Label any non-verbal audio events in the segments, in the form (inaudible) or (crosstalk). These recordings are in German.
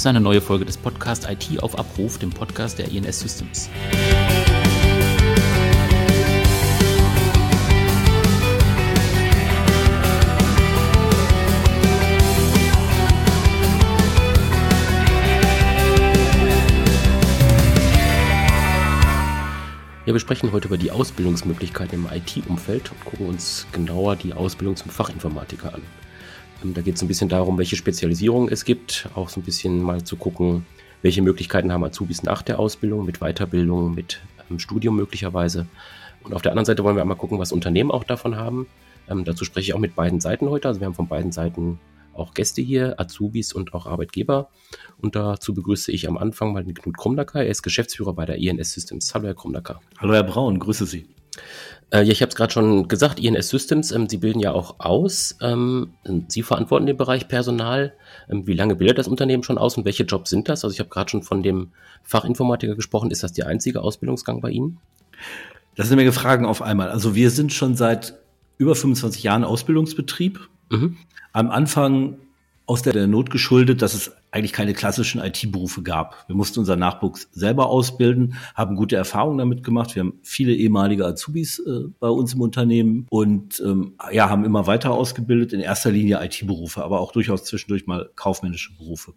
ist eine neue Folge des Podcasts IT auf Abruf, dem Podcast der INS Systems. Wir sprechen heute über die Ausbildungsmöglichkeiten im IT-Umfeld und gucken uns genauer die Ausbildung zum Fachinformatiker an. Ähm, da geht es ein bisschen darum, welche Spezialisierung es gibt, auch so ein bisschen mal zu gucken, welche Möglichkeiten haben Azubis nach der Ausbildung, mit Weiterbildung, mit ähm, Studium möglicherweise. Und auf der anderen Seite wollen wir einmal gucken, was Unternehmen auch davon haben. Ähm, dazu spreche ich auch mit beiden Seiten heute. Also wir haben von beiden Seiten auch Gäste hier, Azubis und auch Arbeitgeber. Und dazu begrüße ich am Anfang mal den Knut Krumlacker. Er ist Geschäftsführer bei der INS Systems. Hallo, Herr Krumlacker. Hallo, Herr Braun. Grüße Sie. Äh, ja, ich habe es gerade schon gesagt, INS Systems, ähm, Sie bilden ja auch aus. Ähm, Sie verantworten den Bereich Personal. Ähm, wie lange bildet das Unternehmen schon aus und welche Jobs sind das? Also ich habe gerade schon von dem Fachinformatiker gesprochen. Ist das der einzige Ausbildungsgang bei Ihnen? Das sind eine Menge Fragen auf einmal. Also wir sind schon seit über 25 Jahren Ausbildungsbetrieb. Mhm. Am Anfang aus der Not geschuldet, dass es eigentlich keine klassischen IT-Berufe gab. Wir mussten unseren Nachwuchs selber ausbilden, haben gute Erfahrungen damit gemacht. Wir haben viele ehemalige Azubis äh, bei uns im Unternehmen und ähm, ja, haben immer weiter ausgebildet, in erster Linie IT-Berufe, aber auch durchaus zwischendurch mal kaufmännische Berufe.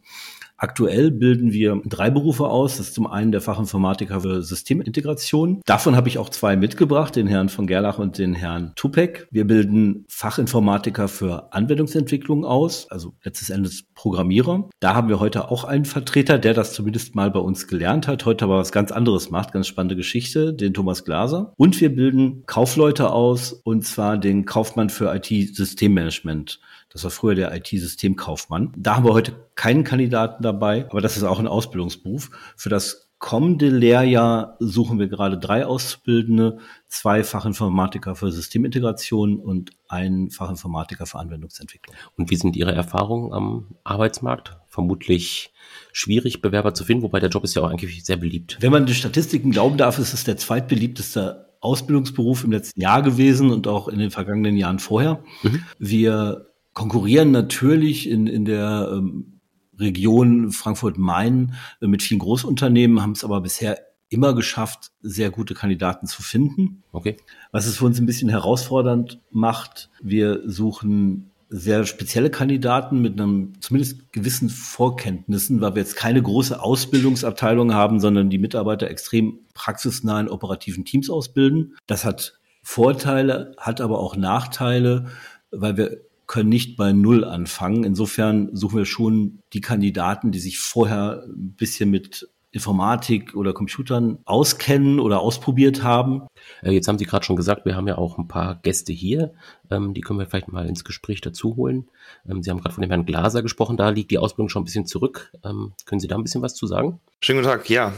Aktuell bilden wir drei Berufe aus. Das ist zum einen der Fachinformatiker für Systemintegration. Davon habe ich auch zwei mitgebracht, den Herrn von Gerlach und den Herrn Tupek. Wir bilden Fachinformatiker für Anwendungsentwicklung aus, also letztes Endes Programmierer. Da haben wir heute auch einen Vertreter, der das zumindest mal bei uns gelernt hat, heute aber was ganz anderes macht, ganz spannende Geschichte, den Thomas Glaser. Und wir bilden Kaufleute aus, und zwar den Kaufmann für IT-Systemmanagement. Das war früher der IT-Systemkaufmann. Da haben wir heute keinen Kandidaten dabei, aber das ist auch ein Ausbildungsberuf. Für das kommende Lehrjahr suchen wir gerade drei Auszubildende, zwei Fachinformatiker für Systemintegration und einen Fachinformatiker für Anwendungsentwicklung. Und wie sind Ihre Erfahrungen am Arbeitsmarkt? Vermutlich schwierig, Bewerber zu finden, wobei der Job ist ja auch eigentlich sehr beliebt. Wenn man den Statistiken glauben darf, ist es der zweitbeliebteste Ausbildungsberuf im letzten Jahr gewesen und auch in den vergangenen Jahren vorher. Mhm. Wir konkurrieren natürlich in, in der ähm, Region Frankfurt-Main äh, mit vielen Großunternehmen, haben es aber bisher immer geschafft, sehr gute Kandidaten zu finden. Okay. Was es für uns ein bisschen herausfordernd macht, wir suchen sehr spezielle Kandidaten mit einem zumindest gewissen Vorkenntnissen, weil wir jetzt keine große Ausbildungsabteilung haben, sondern die Mitarbeiter extrem praxisnahen operativen Teams ausbilden. Das hat Vorteile, hat aber auch Nachteile, weil wir können nicht bei Null anfangen. Insofern suchen wir schon die Kandidaten, die sich vorher ein bisschen mit Informatik oder Computern auskennen oder ausprobiert haben. Äh, jetzt haben Sie gerade schon gesagt, wir haben ja auch ein paar Gäste hier. Ähm, die können wir vielleicht mal ins Gespräch dazu holen. Ähm, Sie haben gerade von dem Herrn Glaser gesprochen, da liegt die Ausbildung schon ein bisschen zurück. Ähm, können Sie da ein bisschen was zu sagen? Schönen guten Tag, ja.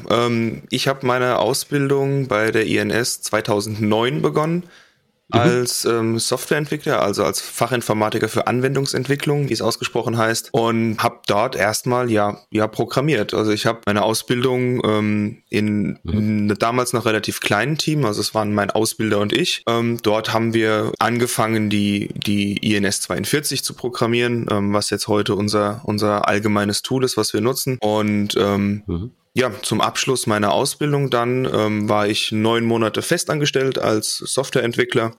ich habe meine Ausbildung bei der INS 2009 begonnen Mhm. als ähm, Softwareentwickler, also als Fachinformatiker für Anwendungsentwicklung, wie es ausgesprochen heißt, und habe dort erstmal ja ja programmiert. Also ich habe meine Ausbildung ähm, in, mhm. in damals noch relativ kleinen Team, also es waren mein Ausbilder und ich. Ähm, dort haben wir angefangen, die die INS 42 zu programmieren, ähm, was jetzt heute unser unser allgemeines Tool ist, was wir nutzen und ähm, mhm ja, zum Abschluss meiner Ausbildung dann ähm, war ich neun Monate festangestellt als Softwareentwickler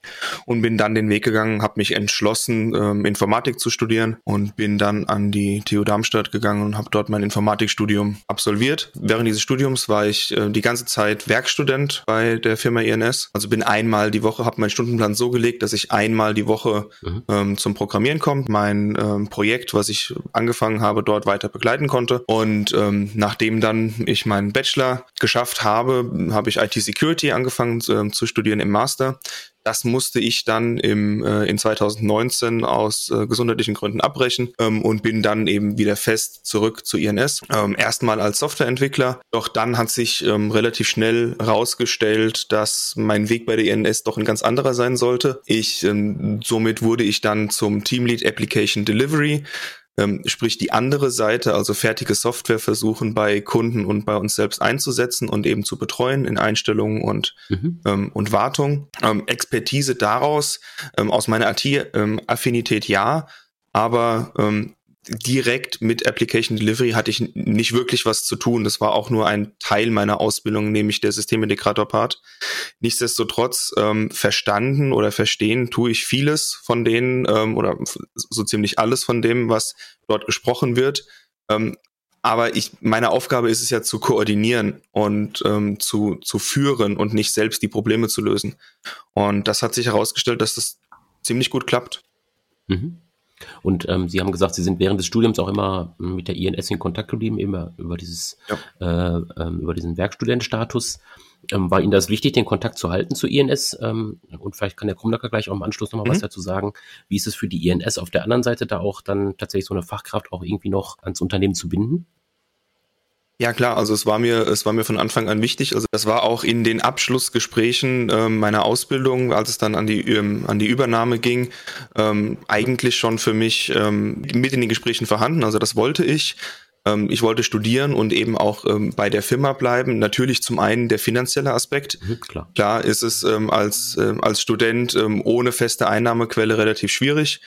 und bin dann den Weg gegangen, habe mich entschlossen, ähm, Informatik zu studieren und bin dann an die TU Darmstadt gegangen und habe dort mein Informatikstudium absolviert. Während dieses Studiums war ich äh, die ganze Zeit Werkstudent bei der Firma INS. Also bin einmal die Woche, habe meinen Stundenplan so gelegt, dass ich einmal die Woche mhm. ähm, zum Programmieren komme, mein ähm, Projekt, was ich angefangen habe, dort weiter begleiten konnte. Und ähm, nachdem dann ich meinen Bachelor geschafft habe, habe ich IT-Security angefangen äh, zu studieren im Master. Das musste ich dann im, äh, in 2019 aus äh, gesundheitlichen Gründen abbrechen ähm, und bin dann eben wieder fest zurück zu INS. Ähm, erstmal als Softwareentwickler, doch dann hat sich ähm, relativ schnell herausgestellt, dass mein Weg bei der INS doch ein ganz anderer sein sollte. Ich, ähm, somit wurde ich dann zum Teamlead Application Delivery ähm, sprich die andere Seite, also fertige Software versuchen bei Kunden und bei uns selbst einzusetzen und eben zu betreuen in Einstellungen und, mhm. ähm, und Wartung. Ähm, Expertise daraus, ähm, aus meiner IT-Affinität ja, aber ähm, direkt mit Application Delivery hatte ich nicht wirklich was zu tun. Das war auch nur ein Teil meiner Ausbildung, nämlich der Systemintegrator-Part. Nichtsdestotrotz ähm, verstanden oder verstehen tue ich vieles von denen ähm, oder so ziemlich alles von dem, was dort gesprochen wird. Ähm, aber ich, meine Aufgabe ist es ja zu koordinieren und ähm, zu, zu führen und nicht selbst die Probleme zu lösen. Und das hat sich herausgestellt, dass das ziemlich gut klappt. Mhm. Und ähm, Sie haben gesagt, Sie sind während des Studiums auch immer mit der INS in Kontakt geblieben, immer über dieses, ja. äh, ähm, über diesen Werkstudentenstatus. Ähm, war Ihnen das wichtig, den Kontakt zu halten zur INS? Ähm, und vielleicht kann der Krumnacker gleich auch im Anschluss nochmal mhm. was dazu sagen. Wie ist es für die INS auf der anderen Seite, da auch dann tatsächlich so eine Fachkraft auch irgendwie noch ans Unternehmen zu binden? Ja klar, also es war mir, es war mir von Anfang an wichtig. Also das war auch in den Abschlussgesprächen ähm, meiner Ausbildung, als es dann an die ähm, an die Übernahme ging, ähm, eigentlich schon für mich ähm, mit in den Gesprächen vorhanden. Also das wollte ich. Ähm, ich wollte studieren und eben auch ähm, bei der Firma bleiben. Natürlich zum einen der finanzielle Aspekt. Mhm, klar. klar ist es ähm, als äh, als Student ohne feste Einnahmequelle relativ schwierig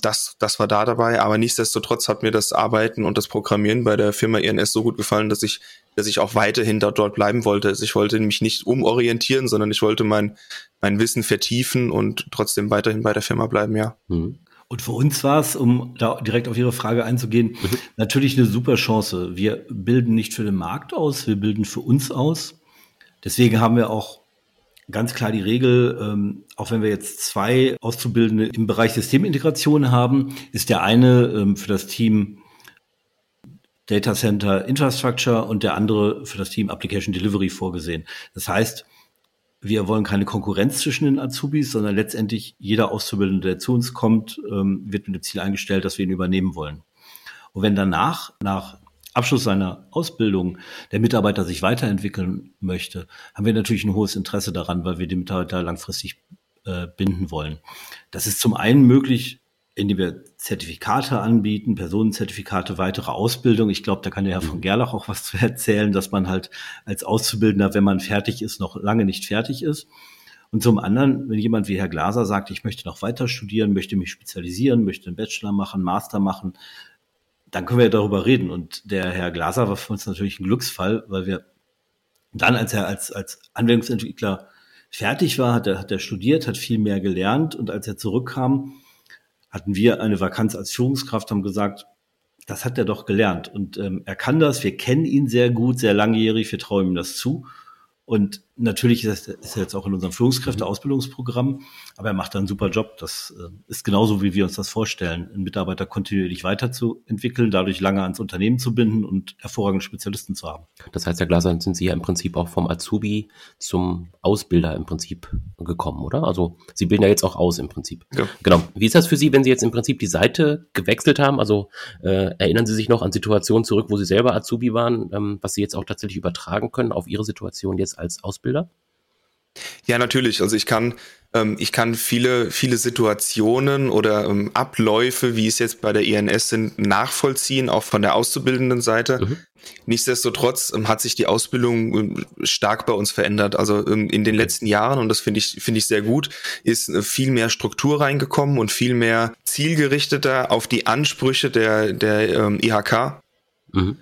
das, das war da dabei, aber nichtsdestotrotz hat mir das Arbeiten und das Programmieren bei der Firma INS so gut gefallen, dass ich, dass ich auch weiterhin dort, dort bleiben wollte. Also ich wollte mich nicht umorientieren, sondern ich wollte mein, mein Wissen vertiefen und trotzdem weiterhin bei der Firma bleiben, ja. Mhm. Und für uns war es, um da direkt auf Ihre Frage einzugehen, mhm. natürlich eine super Chance. Wir bilden nicht für den Markt aus, wir bilden für uns aus. Deswegen haben wir auch ganz klar die Regel, ähm, auch wenn wir jetzt zwei Auszubildende im Bereich Systemintegration haben, ist der eine ähm, für das Team Data Center Infrastructure und der andere für das Team Application Delivery vorgesehen. Das heißt, wir wollen keine Konkurrenz zwischen den Azubis, sondern letztendlich jeder Auszubildende, der zu uns kommt, ähm, wird mit dem Ziel eingestellt, dass wir ihn übernehmen wollen. Und wenn danach, nach Abschluss seiner Ausbildung der Mitarbeiter sich weiterentwickeln möchte, haben wir natürlich ein hohes Interesse daran, weil wir die Mitarbeiter langfristig äh, binden wollen. Das ist zum einen möglich, indem wir Zertifikate anbieten, Personenzertifikate, weitere Ausbildung. Ich glaube, da kann der Herr von mhm. Gerlach auch was zu erzählen, dass man halt als Auszubildender, wenn man fertig ist, noch lange nicht fertig ist. Und zum anderen, wenn jemand wie Herr Glaser sagt, ich möchte noch weiter studieren, möchte mich spezialisieren, möchte einen Bachelor machen, Master machen, dann können wir darüber reden. Und der Herr Glaser war für uns natürlich ein Glücksfall, weil wir dann, als er als, als Anwendungsentwickler fertig war, hat er, hat er studiert, hat viel mehr gelernt. Und als er zurückkam, hatten wir eine Vakanz als Führungskraft, haben gesagt, das hat er doch gelernt. Und ähm, er kann das, wir kennen ihn sehr gut, sehr langjährig, wir trauen ihm das zu. Und natürlich ist er, ist er jetzt auch in unserem Führungskräfte-Ausbildungsprogramm, aber er macht da einen super Job. Das äh, ist genauso, wie wir uns das vorstellen, einen Mitarbeiter kontinuierlich weiterzuentwickeln, dadurch lange ans Unternehmen zu binden und hervorragende Spezialisten zu haben. Das heißt, Herr Glaser, sind Sie ja im Prinzip auch vom Azubi zum Ausbilder im Prinzip gekommen, oder? Also Sie bilden ja jetzt auch aus im Prinzip. Ja. Genau. Wie ist das für Sie, wenn Sie jetzt im Prinzip die Seite gewechselt haben? Also äh, erinnern Sie sich noch an Situationen zurück, wo Sie selber Azubi waren, ähm, was Sie jetzt auch tatsächlich übertragen können auf Ihre Situation jetzt als Ausbilder? Ja, natürlich. Also ich kann, ähm, ich kann viele, viele Situationen oder ähm, Abläufe, wie es jetzt bei der INS sind, nachvollziehen, auch von der auszubildenden Seite. Mhm. Nichtsdestotrotz ähm, hat sich die Ausbildung ähm, stark bei uns verändert. Also ähm, in den letzten Jahren, und das finde ich, finde ich sehr gut, ist äh, viel mehr Struktur reingekommen und viel mehr zielgerichteter auf die Ansprüche der, der ähm, IHK. Mhm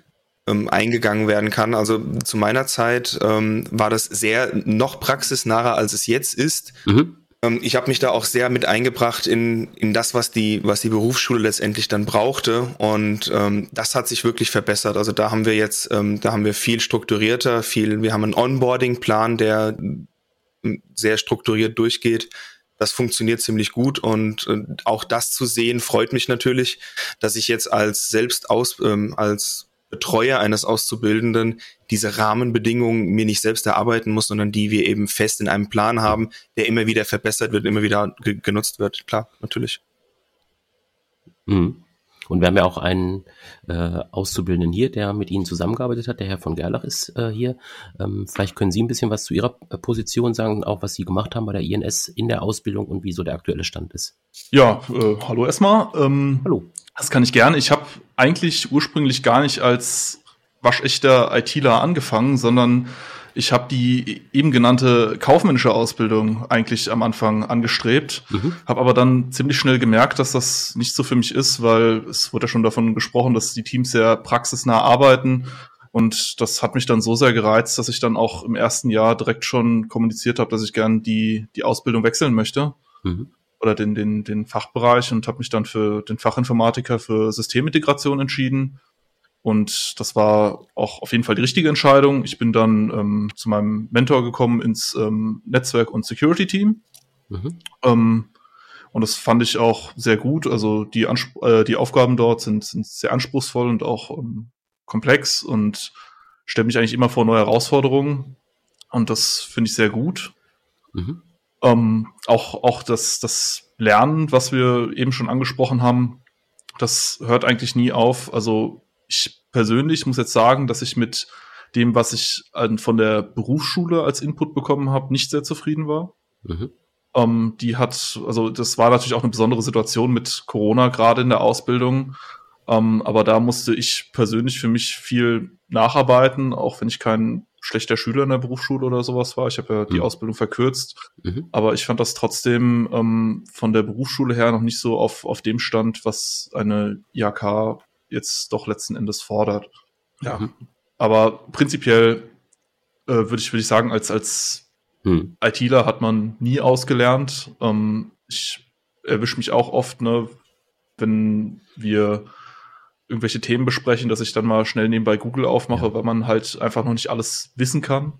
ähm, eingegangen werden kann. Also zu meiner Zeit ähm, war das sehr noch praxisnaher, als es jetzt ist. Mhm. Ähm, ich habe mich da auch sehr mit eingebracht in, in das, was die, was die Berufsschule letztendlich dann brauchte. Und ähm, das hat sich wirklich verbessert. Also da haben wir jetzt, ähm, da haben wir viel strukturierter, viel, wir haben einen Onboarding-Plan, der ähm, sehr strukturiert durchgeht. Das funktioniert ziemlich gut und äh, auch das zu sehen freut mich natürlich, dass ich jetzt als selbst aus ähm, als Betreuer eines Auszubildenden diese Rahmenbedingungen mir nicht selbst erarbeiten muss, sondern die wir eben fest in einem Plan haben, der immer wieder verbessert wird, immer wieder ge genutzt wird. Klar, natürlich. Mhm. Und wir haben ja auch einen äh, Auszubildenden hier, der mit Ihnen zusammengearbeitet hat. Der Herr von Gerlach ist äh, hier. Ähm, vielleicht können Sie ein bisschen was zu Ihrer äh, Position sagen, auch was Sie gemacht haben bei der INS in der Ausbildung und wie so der aktuelle Stand ist. Ja, äh, hallo erstmal. Ähm, hallo. Das kann ich gerne. Ich habe eigentlich ursprünglich gar nicht als waschechter ITler angefangen, sondern Ich habe die eben genannte kaufmännische Ausbildung eigentlich am Anfang angestrebt, mhm. habe aber dann ziemlich schnell gemerkt, dass das nicht so für mich ist, weil es wurde ja schon davon gesprochen, dass die Teams sehr praxisnah arbeiten und das hat mich dann so sehr gereizt, dass ich dann auch im ersten Jahr direkt schon kommuniziert habe, dass ich gern die, die Ausbildung wechseln möchte. Mhm. Oder den, den, den Fachbereich und habe mich dann für den Fachinformatiker für Systemintegration entschieden. Und das war auch auf jeden Fall die richtige Entscheidung. Ich bin dann ähm, zu meinem Mentor gekommen ins ähm, Netzwerk- und Security-Team. Mhm. Ähm, und das fand ich auch sehr gut. Also die, Anspr äh, die Aufgaben dort sind, sind sehr anspruchsvoll und auch ähm, komplex und stelle mich eigentlich immer vor neue Herausforderungen. Und das finde ich sehr gut. Mhm. Ähm, auch auch das, das Lernen, was wir eben schon angesprochen haben, das hört eigentlich nie auf. Also ich persönlich muss jetzt sagen, dass ich mit dem, was ich von der Berufsschule als Input bekommen habe, nicht sehr zufrieden war. Mhm. Ähm, die hat, also das war natürlich auch eine besondere Situation mit Corona gerade in der Ausbildung. Ähm, aber da musste ich persönlich für mich viel nacharbeiten, auch wenn ich kein schlechter Schüler in der Berufsschule oder sowas war. Ich habe ja die mhm. Ausbildung verkürzt. Mhm. Aber ich fand das trotzdem ähm, von der Berufsschule her noch nicht so auf, auf dem Stand, was eine IHK jetzt doch letzten Endes fordert. Ja. Mhm. Aber prinzipiell äh, würde ich, würde ich sagen, als, als mhm. ITler hat man nie ausgelernt. Ähm, ich erwische mich auch oft, ne, wenn wir irgendwelche Themen besprechen, dass ich dann mal schnell nebenbei Google aufmache, ja. weil man halt einfach noch nicht alles wissen kann.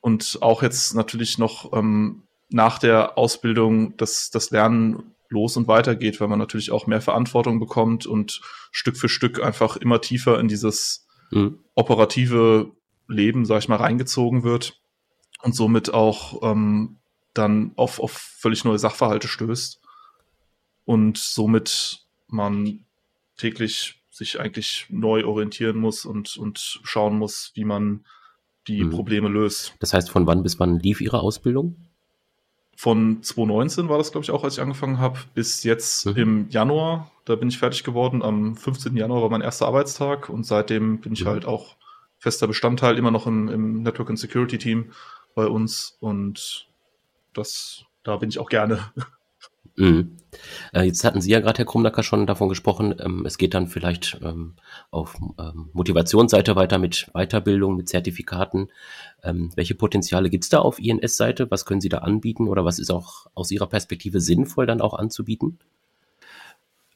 Und auch jetzt natürlich noch ähm, nach der Ausbildung das, das Lernen los und weitergeht, weil man natürlich auch mehr Verantwortung bekommt und Stück für Stück einfach immer tiefer in dieses mhm. operative Leben, sag ich mal, reingezogen wird und somit auch ähm, dann auf, auf völlig neue Sachverhalte stößt und somit man täglich sich eigentlich neu orientieren muss und, und schauen muss, wie man die mhm. Probleme löst. Das heißt, von wann bis wann lief Ihre Ausbildung? Von 2019 war das, glaube ich, auch, als ich angefangen habe, bis jetzt mhm. im Januar. Da bin ich fertig geworden. Am 15. Januar war mein erster Arbeitstag und seitdem bin ich mhm. halt auch fester Bestandteil immer noch im, im Network and Security Team bei uns und das, da bin ich auch gerne. Mhm. Äh, jetzt hatten Sie ja gerade, Herr Krumnacker, schon davon gesprochen, ähm, es geht dann vielleicht ähm, auf ähm, Motivationsseite weiter mit Weiterbildung, mit Zertifikaten. Welche Potenziale gibt es da auf INS-Seite? Was können Sie da anbieten oder was ist auch aus Ihrer Perspektive sinnvoll dann auch anzubieten?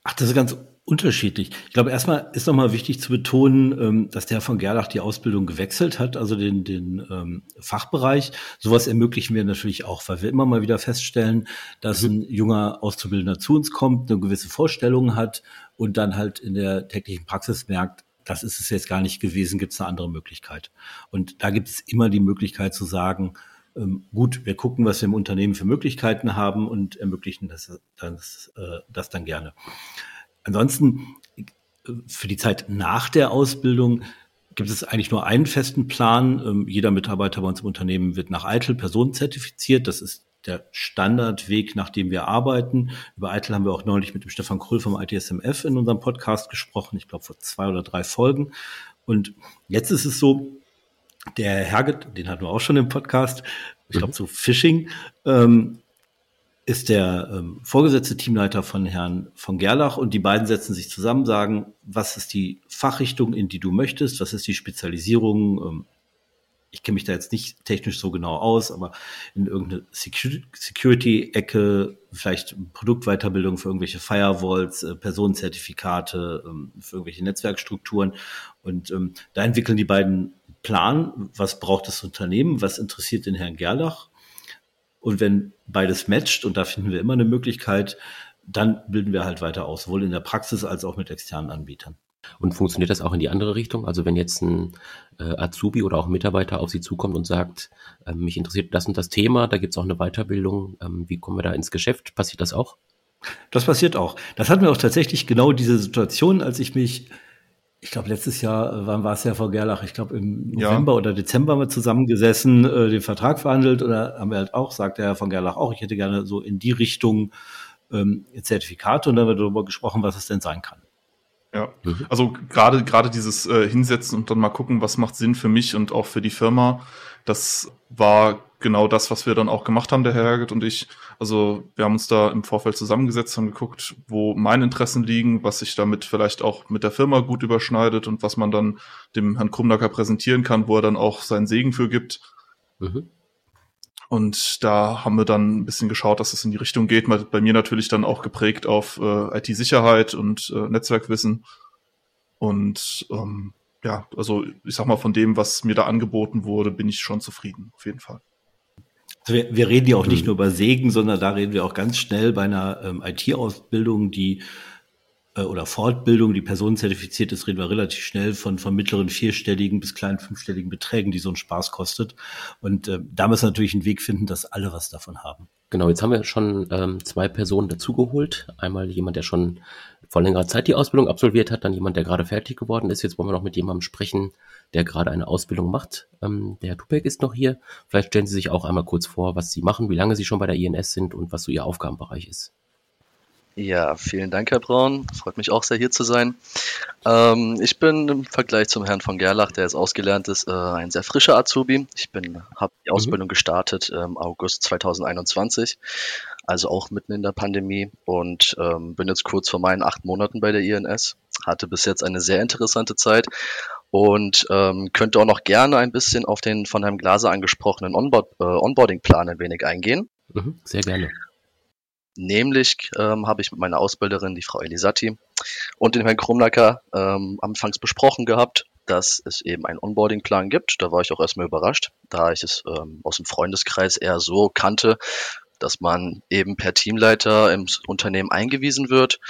Ach, das ist ganz unterschiedlich. Ich glaube, erstmal ist nochmal wichtig zu betonen, ähm, dass der von Gerlach die Ausbildung gewechselt hat, also den, den ähm, Fachbereich. Sowas ermöglichen wir natürlich auch, weil wir immer mal wieder feststellen, dass mhm. ein junger Auszubildender zu uns kommt, eine gewisse Vorstellung hat und dann halt in der täglichen Praxis merkt, das ist es jetzt gar nicht gewesen, gibt es eine andere Möglichkeit. Und da gibt es immer die Möglichkeit zu sagen, ähm, gut, wir gucken, was wir im Unternehmen für Möglichkeiten haben und ermöglichen das, das, äh, das dann gerne. Ansonsten für die Zeit nach der Ausbildung gibt es eigentlich nur einen festen Plan. Ähm, jeder Mitarbeiter bei uns im Unternehmen wird nach ITIL personenzertifiziert. Das ist der Standardweg, nach dem wir arbeiten. Über ITIL haben wir auch neulich mit dem Stefan Krull vom ITSMF in unserem Podcast gesprochen. Ich glaube, vor zwei oder drei Folgen. Und jetzt ist es so, der Herget, den hatten wir auch schon im Podcast, ich glaube mhm. zu Phishing, ähm, ist der ähm, vorgesetzte Teamleiter von Herrn von Gerlach und die beiden setzen sich zusammen, sagen, was ist die Fachrichtung, in die du möchtest, was ist die Spezialisierung. Ähm, ich kenne mich da jetzt nicht technisch so genau aus, aber in irgendeine Security-Ecke, vielleicht Produktweiterbildung für irgendwelche Firewalls, äh, Personenzertifikate, ähm, für irgendwelche Netzwerkstrukturen. Und ähm, da entwickeln die beiden Plan, was braucht das Unternehmen, was interessiert den Herrn Gerlach. Und wenn beides matcht, und da finden wir immer eine Möglichkeit, dann bilden wir halt weiter aus, sowohl in der Praxis als auch mit externen Anbietern. Und funktioniert das auch in die andere Richtung? Also wenn jetzt ein äh, Azubi oder auch ein Mitarbeiter auf Sie zukommt und sagt, äh, mich interessiert das und das Thema, da gibt es auch eine Weiterbildung, ähm, wie kommen wir da ins Geschäft? Passiert das auch? Das passiert auch. Das hatten wir auch tatsächlich genau diese Situation, als ich mich ich glaube, letztes Jahr, äh, wann war es ja Frau Gerlach? Ich glaube, im November ja. oder Dezember haben wir zusammengesessen, äh, den Vertrag verhandelt oder haben wir halt auch, sagt der Herr von Gerlach auch, ich hätte gerne so in die Richtung ähm, Zertifikate und dann haben wir darüber gesprochen, was es denn sein kann. Ja, mhm. also gerade gerade dieses äh, Hinsetzen und dann mal gucken, was macht Sinn für mich und auch für die Firma, Das war genau das, was wir dann auch gemacht haben, der Herr Herget und ich. Also wir haben uns da im Vorfeld zusammengesetzt und geguckt, wo meine Interessen liegen, was sich damit vielleicht auch mit der Firma gut überschneidet und was man dann dem Herrn Krumnacker präsentieren kann, wo er dann auch seinen Segen für gibt. Mhm. Und da haben wir dann ein bisschen geschaut, dass es in die Richtung geht. Bei mir natürlich dann auch geprägt auf äh, IT-Sicherheit und äh, Netzwerkwissen. Und ähm, ja, also ich sag mal, von dem, was mir da angeboten wurde, bin ich schon zufrieden, auf jeden Fall. Also wir, wir reden ja auch nicht nur über Segen, sondern da reden wir auch ganz schnell bei einer ähm, IT-Ausbildung, die äh, oder Fortbildung, die personenzertifiziert ist, reden wir relativ schnell von, von mittleren vierstelligen bis kleinen fünfstelligen Beträgen, die so einen Spaß kostet. Und äh, da müssen wir natürlich einen Weg finden, dass alle was davon haben. Genau, jetzt haben wir schon ähm, zwei Personen dazugeholt. Einmal jemand, der schon vor längerer Zeit die Ausbildung absolviert hat, dann jemand, der gerade fertig geworden ist. Jetzt wollen wir noch mit jemandem sprechen, der gerade eine Ausbildung macht. Ähm, der Herr Tupek ist noch hier. Vielleicht stellen Sie sich auch einmal kurz vor, was Sie machen, wie lange Sie schon bei der INS sind und was so Ihr Aufgabenbereich ist. Ja, vielen Dank, Herr Braun. Freut mich auch sehr, hier zu sein. Ähm, ich bin im Vergleich zum Herrn von Gerlach, der jetzt ausgelernt ist, äh, ein sehr frischer Azubi. Ich bin, habe die mhm. Ausbildung gestartet im August 2021, also auch mitten in der Pandemie und ähm, bin jetzt kurz vor meinen acht Monaten bei der INS. Hatte bis jetzt eine sehr interessante Zeit und ähm, könnte auch noch gerne ein bisschen auf den von Herrn Glaser angesprochenen Onboard, äh, Onboarding-Plan ein wenig eingehen. Mhm, sehr gerne. Nämlich ähm, habe ich mit meiner Ausbilderin, die Frau Elisatti, und dem Herrn Krumnacker ähm, anfangs besprochen gehabt, dass es eben einen Onboarding-Plan gibt. Da war ich auch erstmal überrascht, da ich es ähm, aus dem Freundeskreis eher so kannte, dass man eben per Teamleiter im Unternehmen eingewiesen wird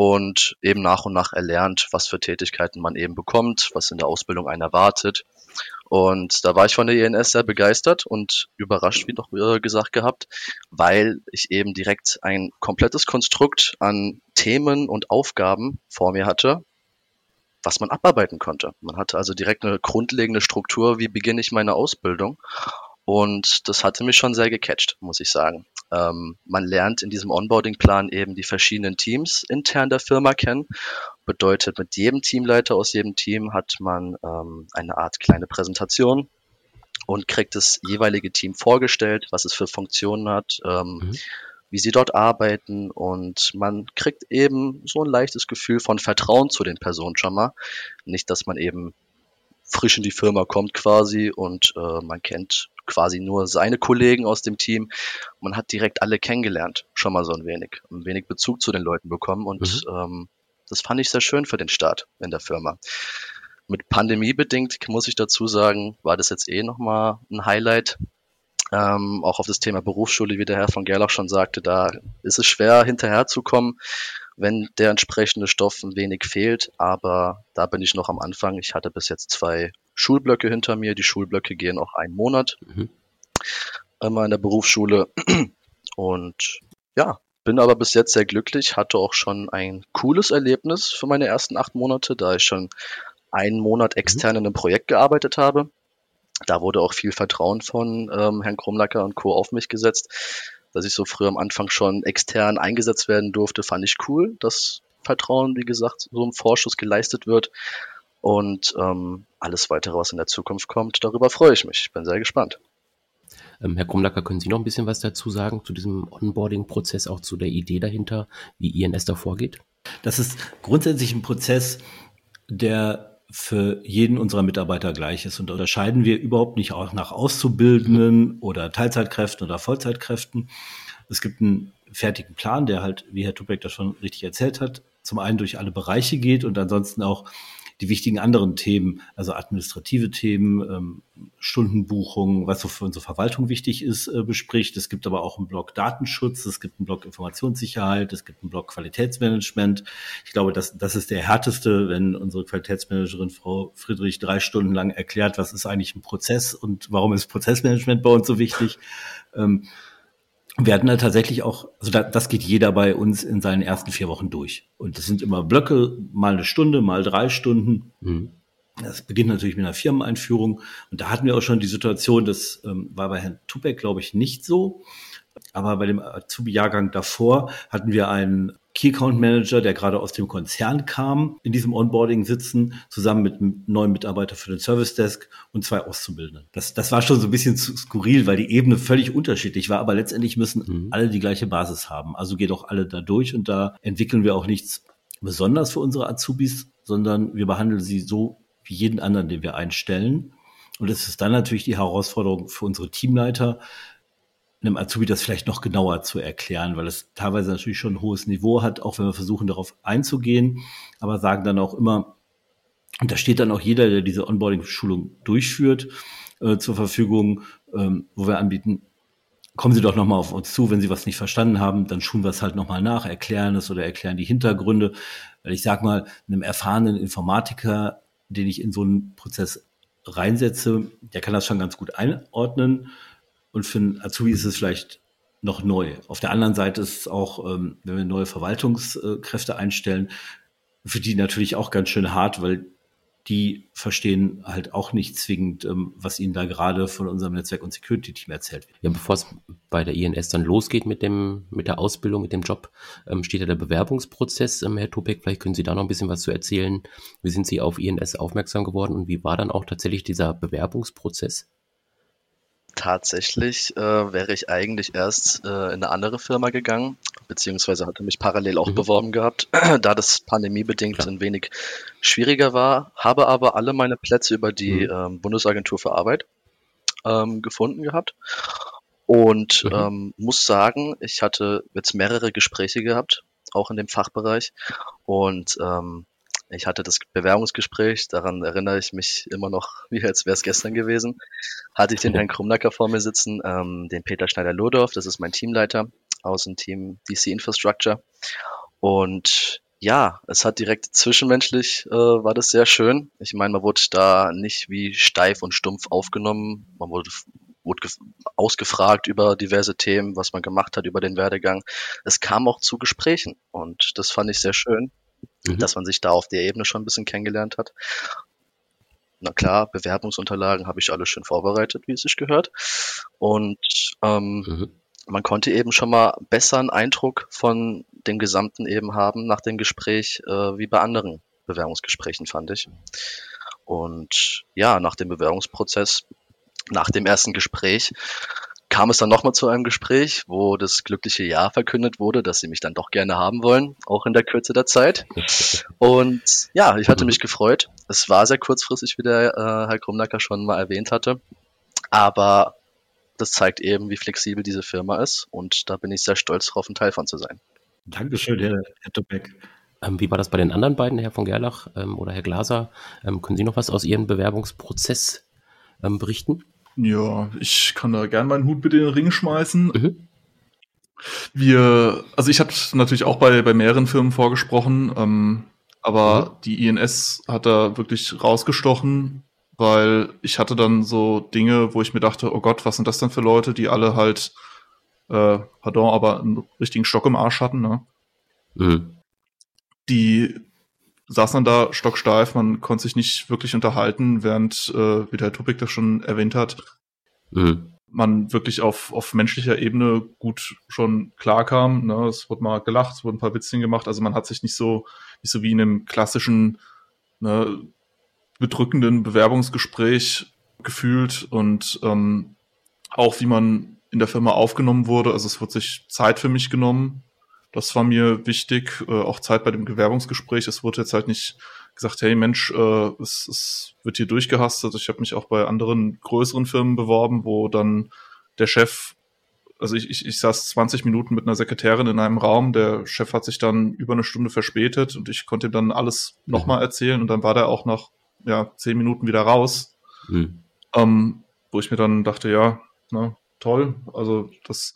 und eben nach und nach erlernt, was für Tätigkeiten man eben bekommt, was in der Ausbildung einen erwartet und da war ich von der INS sehr begeistert und überrascht, wie noch gesagt gehabt, weil ich eben direkt ein komplettes Konstrukt an Themen und Aufgaben vor mir hatte, was man abarbeiten konnte. Man hatte also direkt eine grundlegende Struktur, wie beginne ich meine Ausbildung. Und das hatte mich schon sehr gecatcht, muss ich sagen. Ähm, man lernt in diesem Onboarding-Plan eben die verschiedenen Teams intern der Firma kennen Bedeutet, mit jedem Teamleiter aus jedem Team hat man ähm, eine Art kleine Präsentation und kriegt das jeweilige Team vorgestellt, was es für Funktionen hat, ähm, mhm. wie sie dort arbeiten und man kriegt eben so ein leichtes Gefühl von Vertrauen zu den Personen schon mal. Nicht, dass man eben frisch in die Firma kommt quasi und äh, man kennt quasi nur seine Kollegen aus dem Team. Man hat direkt alle kennengelernt, schon mal so ein wenig, ein wenig Bezug zu den Leuten bekommen und mhm. ähm, das fand ich sehr schön für den Start in der Firma. Mit Pandemie bedingt, muss ich dazu sagen, war das jetzt eh nochmal ein Highlight. Ähm, auch auf das Thema Berufsschule, wie der Herr von Gerlach schon sagte, da ist es schwer hinterherzukommen, wenn der entsprechende Stoff ein wenig fehlt. Aber da bin ich noch am Anfang. Ich hatte bis jetzt zwei Schulblöcke hinter mir. Die Schulblöcke gehen auch einen Monat. Mhm. Immer in der Berufsschule. (clears throat) Und ja, bin aber bis jetzt sehr glücklich, hatte auch schon ein cooles Erlebnis für meine ersten acht Monate, da ich schon einen Monat mhm. extern in einem Projekt gearbeitet habe. Da wurde auch viel Vertrauen von ähm, Herrn Krumlacker und Co. auf mich gesetzt. Dass ich so früh am Anfang schon extern eingesetzt werden durfte, fand ich cool. Das Vertrauen, wie gesagt, so im Vorschuss geleistet wird. Und ähm, alles weitere, was in der Zukunft kommt, darüber freue ich mich. Ich bin sehr gespannt. Ähm, Herr Krumlacker, können Sie noch ein bisschen was dazu sagen, zu diesem Onboarding-Prozess, auch zu der Idee dahinter, wie INS da vorgeht? Das ist grundsätzlich ein Prozess, der für jeden unserer Mitarbeiter gleich ist. Und da unterscheiden wir überhaupt nicht auch nach Auszubildenden oder Teilzeitkräften oder Vollzeitkräften. Es gibt einen fertigen Plan, der halt, wie Herr Tupek das schon richtig erzählt hat, zum einen durch alle Bereiche geht und ansonsten auch die wichtigen anderen Themen, also administrative Themen, ähm, Stundenbuchung, was so für unsere Verwaltung wichtig ist, äh, bespricht. Es gibt aber auch einen Blog Datenschutz, es gibt einen Blog Informationssicherheit, es gibt einen Blog Qualitätsmanagement. Ich glaube, das, das ist der härteste, wenn unsere Qualitätsmanagerin Frau Friedrich drei Stunden lang erklärt, was ist eigentlich ein Prozess und warum ist Prozessmanagement bei uns so wichtig. Wir hatten da tatsächlich auch, also da, das geht jeder bei uns in seinen ersten vier Wochen durch. Und das sind immer Blöcke, mal eine Stunde, mal drei Stunden. Mhm. Das beginnt natürlich mit einer Firmeneinführung. Und da hatten wir auch schon die Situation, das ähm, war bei Herrn Tupek, glaube ich, nicht so. Aber bei dem Azubi-Jahrgang davor hatten wir einen Key Account Manager, der gerade aus dem Konzern kam, in diesem Onboarding sitzen, zusammen mit einem neuen Mitarbeiter für den Service Desk und zwei Auszubildenden. Das, das war schon so ein bisschen skurril, weil die Ebene völlig unterschiedlich war, aber letztendlich müssen mhm. alle die gleiche Basis haben. Also geht auch alle da durch und da entwickeln wir auch nichts besonders für unsere Azubis, sondern wir behandeln sie so wie jeden anderen, den wir einstellen. Und es ist dann natürlich die Herausforderung für unsere Teamleiter, einem Azubi das vielleicht noch genauer zu erklären, weil es teilweise natürlich schon ein hohes Niveau hat, auch wenn wir versuchen, darauf einzugehen, aber sagen dann auch immer, und da steht dann auch jeder, der diese Onboarding-Schulung durchführt, äh, zur Verfügung, ähm, wo wir anbieten, kommen Sie doch nochmal auf uns zu, wenn Sie was nicht verstanden haben, dann schulen wir es halt nochmal nach, erklären es oder erklären die Hintergründe. Weil ich sag mal, einem erfahrenen Informatiker, den ich in so einen Prozess reinsetze, der kann das schon ganz gut einordnen. Und für einen Azubi ist es vielleicht noch neu. Auf der anderen Seite ist es auch, ähm, wenn wir neue Verwaltungskräfte einstellen, für die natürlich auch ganz schön hart, weil die verstehen halt auch nicht zwingend, ähm, was ihnen da gerade von unserem Netzwerk- und Security-Team erzählt wird. Ja, bevor es bei der INS dann losgeht mit dem, mit der Ausbildung, mit dem Job, ähm, steht ja der Bewerbungsprozess. Herr Topek, vielleicht können Sie da noch ein bisschen was zu erzählen. Wie sind Sie auf INS aufmerksam geworden und wie war dann auch tatsächlich dieser Bewerbungsprozess? Tatsächlich äh, wäre ich eigentlich erst äh, in eine andere Firma gegangen, beziehungsweise hatte mich parallel auch mhm. beworben gehabt, (clears throat) da das pandemiebedingt Klar. ein wenig schwieriger war, habe aber alle meine Plätze über die mhm. ähm, Bundesagentur für Arbeit ähm, gefunden gehabt und mhm. ähm, muss sagen, ich hatte jetzt mehrere Gespräche gehabt, auch in dem Fachbereich und ähm, ich hatte das Bewerbungsgespräch, daran erinnere ich mich immer noch, (laughs) wie als wäre es gestern gewesen. Hatte ich den Herrn Krumnacker vor mir sitzen, ähm, den Peter Schneider-Lodorf, das ist mein Teamleiter aus dem Team DC Infrastructure. Und ja, es hat direkt zwischenmenschlich äh, war das sehr schön. Ich meine, man wurde da nicht wie steif und stumpf aufgenommen. Man wurde, wurde ausgefragt über diverse Themen, was man gemacht hat, über den Werdegang. Es kam auch zu Gesprächen und das fand ich sehr schön mhm. dass man sich da auf der Ebene schon ein bisschen kennengelernt hat. Na klar, Bewerbungsunterlagen habe ich alle schön vorbereitet, wie es sich gehört. Und ähm, mhm. man konnte eben schon mal besser einen Eindruck von dem Gesamten eben haben nach dem Gespräch, äh, wie bei anderen Bewerbungsgesprächen, fand ich. Und ja, nach dem Bewerbungsprozess, nach dem ersten Gespräch, kam es dann nochmal zu einem Gespräch, wo das glückliche Ja verkündet wurde, dass sie mich dann doch gerne haben wollen, auch in der Kürze der Zeit. (laughs) Und ja, ich hatte mich gefreut. Es war sehr kurzfristig, wie der äh, Herr Krumnacker schon mal erwähnt hatte. Aber das zeigt eben, wie flexibel diese Firma ist. Und da bin ich sehr stolz darauf, ein Teil von zu sein. Dankeschön, Herr, Herr Tobeck. Ähm, wie war das bei den anderen beiden, Herr von Gerlach ähm, oder Herr Glaser? Ähm, können Sie noch was aus Ihrem Bewerbungsprozess ähm, berichten? Ja, ich kann da gern meinen Hut mit in den Ring schmeißen. Mhm. Wir, also ich habe natürlich auch bei, bei mehreren Firmen vorgesprochen, ähm, aber mhm. die INS hat da wirklich rausgestochen, weil ich hatte dann so Dinge, wo ich mir dachte, oh Gott, was sind das denn für Leute, die alle halt, äh, pardon, aber einen richtigen Stock im Arsch hatten, ne? Mhm. Die saß dann da stocksteif, man konnte sich nicht wirklich unterhalten, während, äh, wie der Topik das schon erwähnt hat, mhm. man wirklich auf, auf menschlicher Ebene gut schon klar kam. Ne? Es wurde mal gelacht, es wurden ein paar Witzchen gemacht, also man hat sich nicht so, nicht so wie in einem klassischen, ne, bedrückenden Bewerbungsgespräch gefühlt und ähm, auch wie man in der Firma aufgenommen wurde. Also es wurde sich Zeit für mich genommen, das war mir wichtig, äh, auch Zeit bei dem Bewerbungsgespräch. Es wurde jetzt halt nicht gesagt, hey Mensch, äh, es, es wird hier durchgehastet. Ich habe mich auch bei anderen größeren Firmen beworben, wo dann der Chef, also ich, ich, ich saß 20 Minuten mit einer Sekretärin in einem Raum, der Chef hat sich dann über eine Stunde verspätet und ich konnte ihm dann alles mhm. nochmal erzählen und dann war der auch nach ja, zehn Minuten wieder raus. Mhm. Ähm, wo ich mir dann dachte, ja, na, toll, also das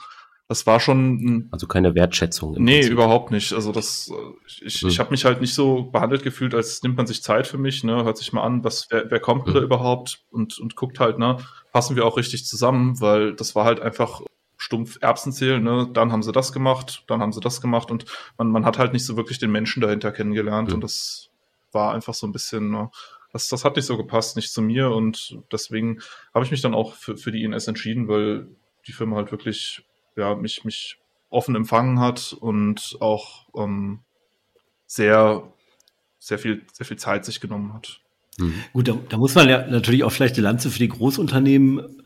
das war schon. Also keine Wertschätzung. Nee, Prinzip. überhaupt nicht. Also das, ich, hm. ich habe mich halt nicht so behandelt gefühlt, als nimmt man sich Zeit für mich, ne, hört sich mal an, was, wer, wer kommt hm. da überhaupt und, und guckt halt, ne, passen wir auch richtig zusammen, weil das war halt einfach stumpf Erbsen zählen, ne, dann haben sie das gemacht, dann haben sie das gemacht und man, man hat halt nicht so wirklich den Menschen dahinter kennengelernt hm. und das war einfach so ein bisschen, ne, das, das hat nicht so gepasst, nicht zu mir und deswegen habe ich mich dann auch für, für die INS entschieden, weil die Firma halt wirklich ja, mich, mich offen empfangen hat und auch ähm, sehr, sehr viel, sehr viel Zeit sich genommen hat. Mhm. Gut, da, da, muss man ja natürlich auch vielleicht die Lanze für die Großunternehmen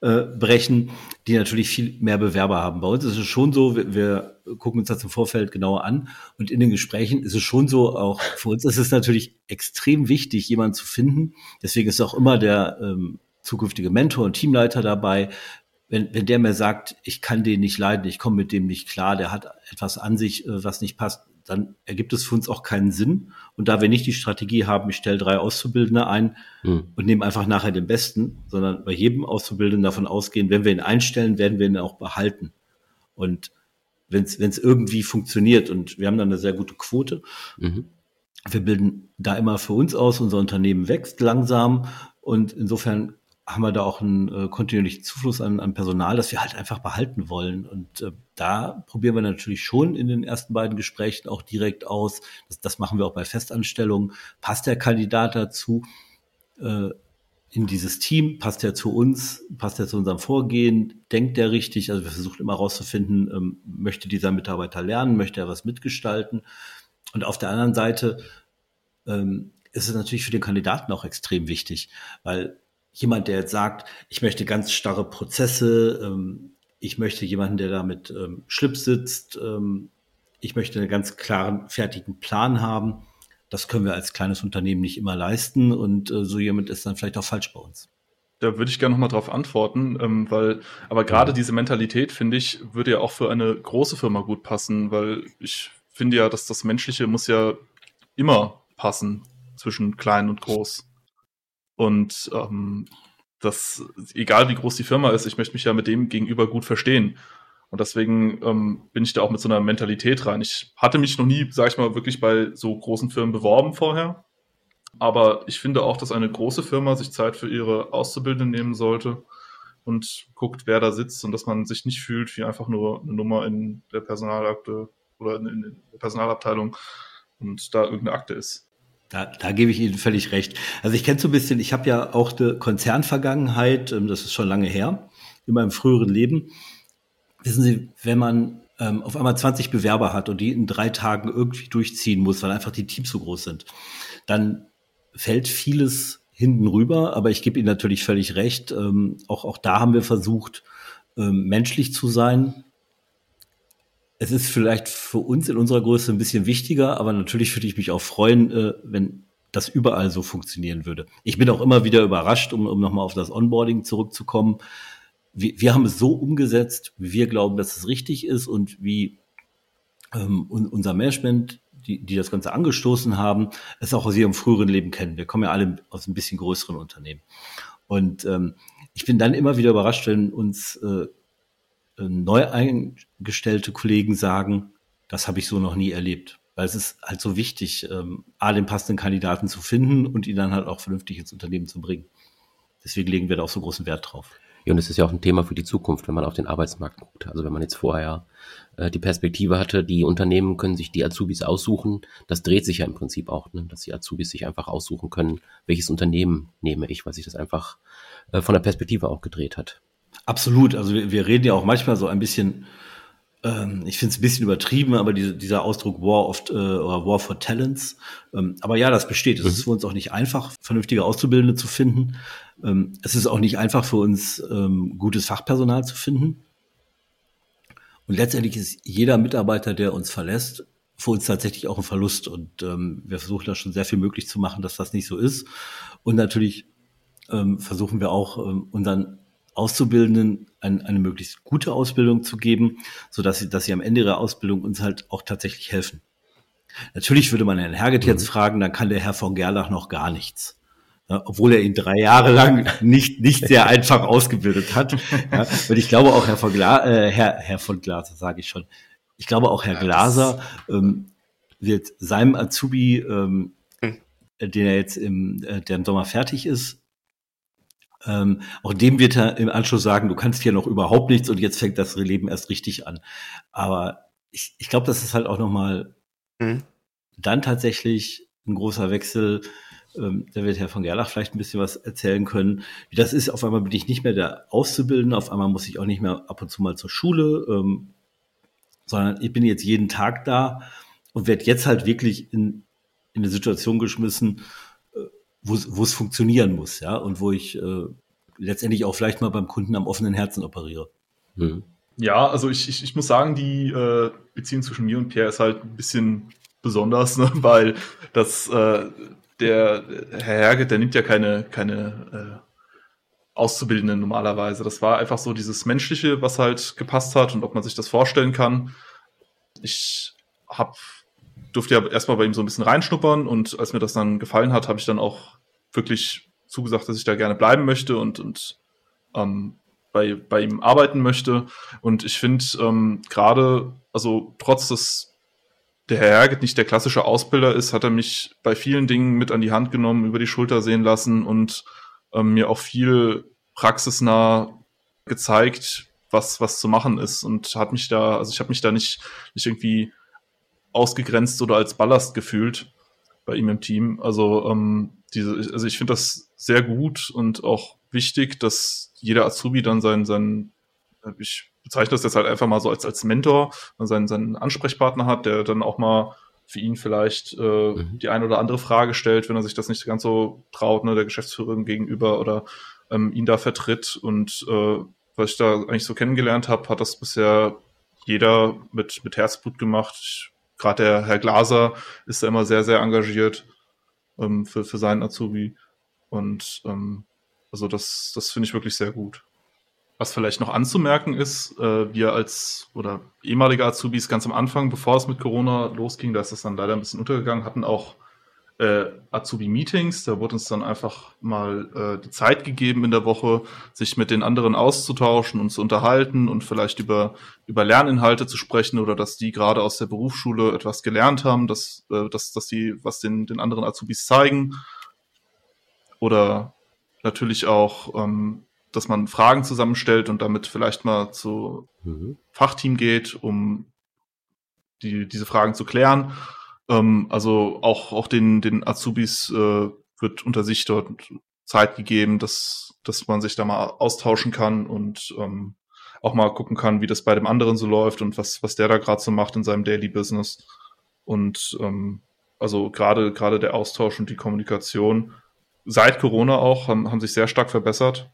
äh, brechen, die natürlich viel mehr Bewerber haben. Bei uns ist es schon so, wir, wir gucken uns das im Vorfeld genauer an und in den Gesprächen ist es schon so, auch für uns ist es natürlich extrem wichtig, jemanden zu finden. Deswegen ist auch immer der ähm, zukünftige Mentor und Teamleiter dabei, wenn, wenn der mir sagt, ich kann den nicht leiden, ich komme mit dem nicht klar, der hat etwas an sich, äh, was nicht passt, dann ergibt es für uns auch keinen Sinn. Und da wir nicht die Strategie haben, ich stelle drei Auszubildende ein hm. und nehme einfach nachher den Besten, sondern bei jedem Auszubildenden davon ausgehen, wenn wir ihn einstellen, werden wir ihn auch behalten. Und wenn es irgendwie funktioniert und wir haben dann eine sehr gute Quote, mhm. wir bilden da immer für uns aus, unser Unternehmen wächst langsam und insofern haben wir da auch einen äh, kontinuierlichen Zufluss an, an Personal, das wir halt einfach behalten wollen. Und äh, da probieren wir natürlich schon in den ersten beiden Gesprächen auch direkt aus. Das, das machen wir auch bei Festanstellungen. Passt der Kandidat dazu äh, in dieses Team? Passt er zu uns? Passt er zu unserem Vorgehen? Denkt er richtig? Also wir versuchen immer herauszufinden, ähm, möchte dieser Mitarbeiter lernen? Möchte er was mitgestalten? Und auf der anderen Seite ähm, ist es natürlich für den Kandidaten auch extrem wichtig, weil jemand, der jetzt sagt, ich möchte ganz starre Prozesse, ähm, ich möchte jemanden, der da mit ähm, Schlips sitzt, ähm, ich möchte einen ganz klaren, fertigen Plan haben. Das können wir als kleines Unternehmen nicht immer leisten und äh, so jemand ist dann vielleicht auch falsch bei uns. Da würde ich gerne nochmal drauf antworten, ähm, weil, aber gerade diese Mentalität, finde ich, würde ja auch für eine große Firma gut passen, weil ich finde ja, dass das Menschliche muss ja immer passen zwischen klein und groß. Und ähm, das, egal wie groß die Firma ist, ich möchte mich ja mit dem gegenüber gut verstehen. Und deswegen ähm, bin ich da auch mit so einer Mentalität rein. Ich hatte mich noch nie, sag ich mal, wirklich bei so großen Firmen beworben vorher. Aber ich finde auch, dass eine große Firma sich Zeit für ihre Auszubildenden nehmen sollte und guckt, wer da sitzt und dass man sich nicht fühlt wie einfach nur eine Nummer in der Personalakte oder in, in der Personalabteilung und da irgendeine Akte ist. Da, da gebe ich Ihnen völlig recht. Also ich kenne so ein bisschen, ich habe ja auch eine Konzernvergangenheit, ähm, das ist schon lange her, in meinem früheren Leben. Wissen Sie, wenn man ähm, auf einmal 20 Bewerber hat und die in drei Tagen irgendwie durchziehen muss, weil einfach die Teams so groß sind, dann fällt vieles hinten rüber. Aber ich gebe Ihnen natürlich völlig recht. Ähm, auch, auch da haben wir versucht, ähm, menschlich zu sein, es ist vielleicht für uns in unserer Größe ein bisschen wichtiger, aber natürlich würde ich mich auch freuen, äh, wenn das überall so funktionieren würde. Ich bin auch immer wieder überrascht, um, um nochmal auf das Onboarding zurückzukommen. Wir, wir haben es so umgesetzt, wie wir glauben, dass es richtig ist und wie ähm, unser Management, die, die das Ganze angestoßen haben, es auch aus ihrem früheren Leben kennen. Wir kommen ja alle aus ein bisschen größeren Unternehmen. Und ähm, ich bin dann immer wieder überrascht, wenn uns äh, neu eingestellte Kollegen sagen, das habe ich so noch nie erlebt. Weil es ist halt so wichtig, ähm, A, den passenden Kandidaten zu finden und ihn dann halt auch vernünftig ins Unternehmen zu bringen. Deswegen legen wir da auch so großen Wert drauf. Ja, und es ist ja auch ein Thema für die Zukunft, wenn man auf den Arbeitsmarkt guckt. Also wenn man jetzt vorher äh, die Perspektive hatte, die Unternehmen können sich die Azubis aussuchen, das dreht sich ja im Prinzip auch, ne? dass die Azubis sich einfach aussuchen können, welches Unternehmen nehme ich, weil sich das einfach äh, von der Perspektive auch gedreht hat. Absolut. Also wir, wir reden ja auch manchmal so ein bisschen, ähm, ich finde es ein bisschen übertrieben, aber diese, dieser Ausdruck War of äh, oder War for Talents. Ähm, aber ja, das besteht. Es mhm. ist für uns auch nicht einfach, vernünftige Auszubildende zu finden. Ähm, es ist auch nicht einfach für uns, ähm, gutes Fachpersonal zu finden. Und letztendlich ist jeder Mitarbeiter, der uns verlässt, für uns tatsächlich auch ein Verlust. Und ähm, wir versuchen da schon sehr viel möglich zu machen, dass das nicht so ist. Und natürlich ähm, versuchen wir auch ähm, unseren Auszubildenden ein, eine möglichst gute Ausbildung zu geben, so dass sie, dass sie am Ende ihrer Ausbildung uns halt auch tatsächlich helfen. Natürlich würde man Herrn Herget mhm. jetzt fragen, dann kann der Herr von Gerlach noch gar nichts. Ja, obwohl er ihn drei Jahre lang nicht, nicht sehr (laughs) einfach ausgebildet hat. Ja, und ich glaube auch Herr von, Gla äh, Herr, Herr von Glaser, sage ich schon. Ich glaube auch Herr Glaser ähm, wird seinem Azubi, ähm, hm. den er jetzt im, äh, der im Sommer fertig ist, ähm, auch dem wird er im Anschluss sagen, du kannst hier noch überhaupt nichts und jetzt fängt das Leben erst richtig an. Aber ich, ich glaube, das ist halt auch nochmal mhm. dann tatsächlich ein großer Wechsel. Ähm, da wird Herr von Gerlach vielleicht ein bisschen was erzählen können. Wie das ist, auf einmal bin ich nicht mehr der Auszubildende, auf einmal muss ich auch nicht mehr ab und zu mal zur Schule. Ähm, sondern ich bin jetzt jeden Tag da und werde jetzt halt wirklich in, in eine Situation geschmissen, wo, es funktionieren muss, ja, und wo ich äh, letztendlich auch vielleicht mal beim Kunden am offenen Herzen operiere. Mhm. Ja, also ich, ich, ich muss sagen, die äh, Beziehung zwischen mir und Pierre ist halt ein bisschen besonders, ne? (laughs) weil das äh, der Herr Herget, der nimmt ja keine, keine äh, Auszubildenden normalerweise. Das war einfach so dieses Menschliche, was halt gepasst hat und ob man sich das vorstellen kann. Ich hab, durfte ja erstmal bei ihm so ein bisschen reinschnuppern und als mir das dann gefallen hat, habe ich dann auch wirklich zugesagt, dass ich da gerne bleiben möchte und, und ähm, bei, bei ihm arbeiten möchte. Und ich finde ähm, gerade, also trotz des der Herr Herget nicht der klassische Ausbilder ist, hat er mich bei vielen Dingen mit an die Hand genommen, über die Schulter sehen lassen und ähm, mir auch viel praxisnah gezeigt, was, was zu machen ist und hat mich da, also ich habe mich da nicht, nicht irgendwie ausgegrenzt oder als Ballast gefühlt bei ihm im Team. Also, ähm, diese, also ich finde das sehr gut und auch wichtig, dass jeder Azubi dann sein, sein, ich bezeichne das jetzt halt einfach mal so als, als Mentor, seinen, seinen Ansprechpartner hat, der dann auch mal für ihn vielleicht äh, mhm. die eine oder andere Frage stellt, wenn er sich das nicht ganz so traut, ne, der Geschäftsführerin gegenüber oder ähm, ihn da vertritt. Und äh, was ich da eigentlich so kennengelernt habe, hat das bisher jeder mit, mit Herzblut gemacht. Gerade der Herr Glaser ist da immer sehr, sehr engagiert ähm, für, für seinen Azubi. Und ähm, also das, das finde ich wirklich sehr gut. Was vielleicht noch anzumerken ist, äh, wir als oder ehemalige Azubis ganz am Anfang, bevor es mit Corona losging, da ist das dann leider ein bisschen untergegangen, hatten auch äh, Azubi-Meetings. Da wurde uns dann einfach mal äh, die Zeit gegeben in der Woche, sich mit den anderen auszutauschen und zu unterhalten und vielleicht über, über Lerninhalte zu sprechen oder dass die gerade aus der Berufsschule etwas gelernt haben, dass, äh, dass, dass die was den, den anderen Azubis zeigen. Oder natürlich auch ähm, dass man Fragen zusammenstellt und damit vielleicht mal zu mhm. Fachteam geht, um die, diese Fragen zu klären. Ähm, also auch, auch den, den Azubis äh, wird unter sich dort Zeit gegeben, dass, dass man sich da mal austauschen kann und ähm, auch mal gucken kann, wie das bei dem anderen so läuft und was, was der da gerade so macht in seinem Daily Business. Und ähm, also gerade gerade der Austausch und die Kommunikation seit Corona auch haben, haben sich sehr stark verbessert.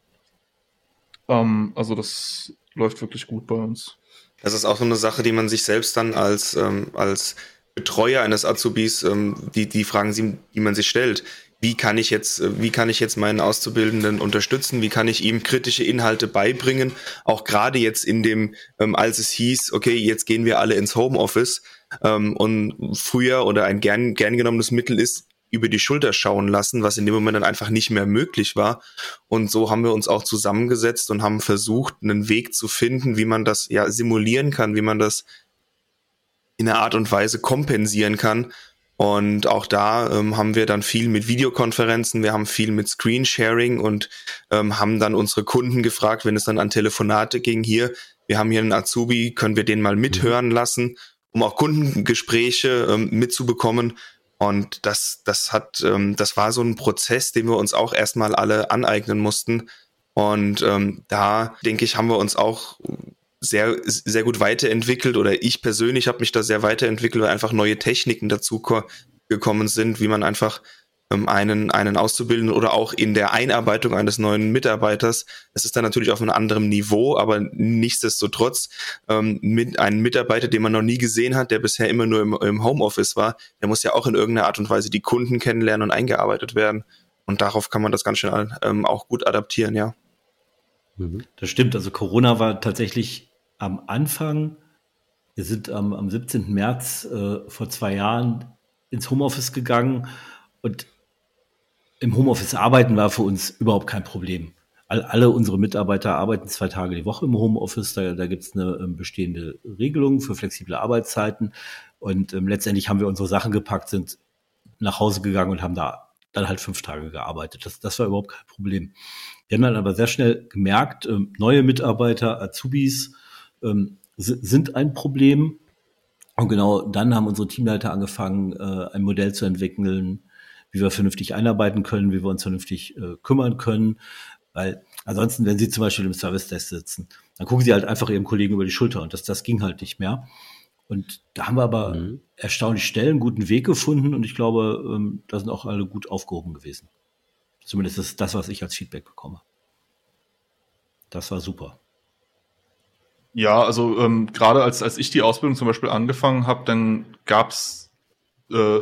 Ähm, also das läuft wirklich gut bei uns. Das ist auch so eine Sache, die man sich selbst dann als, ähm, als Betreuer eines Azubis, ähm, die, die Fragen, die man sich stellt. Wie kann ich jetzt, wie kann ich jetzt meinen Auszubildenden unterstützen? Wie kann ich ihm kritische Inhalte beibringen? Auch gerade jetzt in dem, ähm, als es hieß, okay, jetzt gehen wir alle ins Homeoffice. Ähm, und früher oder ein gern, gern genommenes Mittel ist, über die Schulter schauen lassen, was in dem Moment dann einfach nicht mehr möglich war. Und so haben wir uns auch zusammengesetzt und haben versucht, einen Weg zu finden, wie man das ja simulieren kann, wie man das in einer Art und Weise kompensieren kann. Und auch da ähm, haben wir dann viel mit Videokonferenzen, wir haben viel mit Screensharing und ähm, haben dann unsere Kunden gefragt, wenn es dann an Telefonate ging, hier, wir haben hier einen Azubi, können wir den mal mithören mhm. lassen, um auch Kundengespräche ähm, mitzubekommen. Und das, das hat, ähm, das war so ein Prozess, den wir uns auch erstmal alle aneignen mussten. Und ähm, da denke ich, haben wir uns auch sehr, sehr gut weiterentwickelt oder ich persönlich habe mich da sehr weiterentwickelt, weil einfach neue Techniken dazu gekommen sind, wie man einfach ähm, einen, einen auszubilden oder auch in der Einarbeitung eines neuen Mitarbeiters. Es ist dann natürlich auf einem anderen Niveau, aber nichtsdestotrotz ähm, mit einem Mitarbeiter, den man noch nie gesehen hat, der bisher immer nur im, im Homeoffice war, der muss ja auch in irgendeiner Art und Weise die Kunden kennenlernen und eingearbeitet werden. Und darauf kann man das ganz schön ähm, auch gut adaptieren, ja. Das stimmt. Also Corona war tatsächlich am Anfang, wir sind am, am 17. März äh, vor zwei Jahren ins Homeoffice gegangen und im Homeoffice arbeiten war für uns überhaupt kein Problem. All, alle unsere Mitarbeiter arbeiten zwei Tage die Woche im Homeoffice. Da, da gibt es eine ähm, bestehende Regelung für flexible Arbeitszeiten. Und ähm, letztendlich haben wir unsere Sachen gepackt, sind nach Hause gegangen und haben da dann halt fünf Tage gearbeitet. Das, das war überhaupt kein Problem. Wir haben dann aber sehr schnell gemerkt, ähm, neue Mitarbeiter, Azubis ähm, sind ein Problem. Und genau dann haben unsere Teamleiter angefangen, äh, ein Modell zu entwickeln, wie wir vernünftig einarbeiten können, wie wir uns vernünftig äh, kümmern können. Weil ansonsten, wenn Sie zum Beispiel im Service-Desk sitzen, dann gucken Sie halt einfach Ihrem Kollegen über die Schulter und das, das ging halt nicht mehr. Und da haben wir aber mhm. erstaunlich schnell einen guten Weg gefunden und ich glaube, ähm, da sind auch alle gut aufgehoben gewesen. Zumindest ist das, was ich als Feedback bekomme. Das war super. Ja, also ähm, gerade als, als ich die Ausbildung zum Beispiel angefangen habe, dann gab's äh,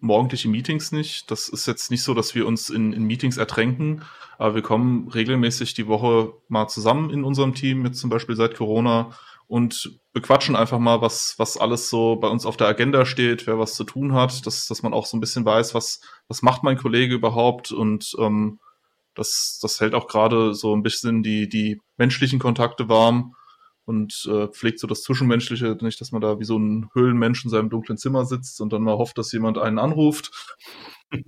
morgendliche Meetings nicht. Das ist jetzt nicht so, dass wir uns in, in Meetings ertränken, aber wir kommen regelmäßig die Woche mal zusammen in unserem Team, jetzt zum Beispiel seit Corona, und bequatschen einfach mal, was, was alles so bei uns auf der Agenda steht, wer was zu tun hat, dass, dass man auch so ein bisschen weiß, was, was macht mein Kollege überhaupt und ähm, das, das hält auch gerade so ein bisschen die, die menschlichen Kontakte warm und äh, pflegt so das Zwischenmenschliche, nicht, dass man da wie so ein Höhlenmensch in seinem dunklen Zimmer sitzt und dann mal hofft, dass jemand einen anruft. (laughs)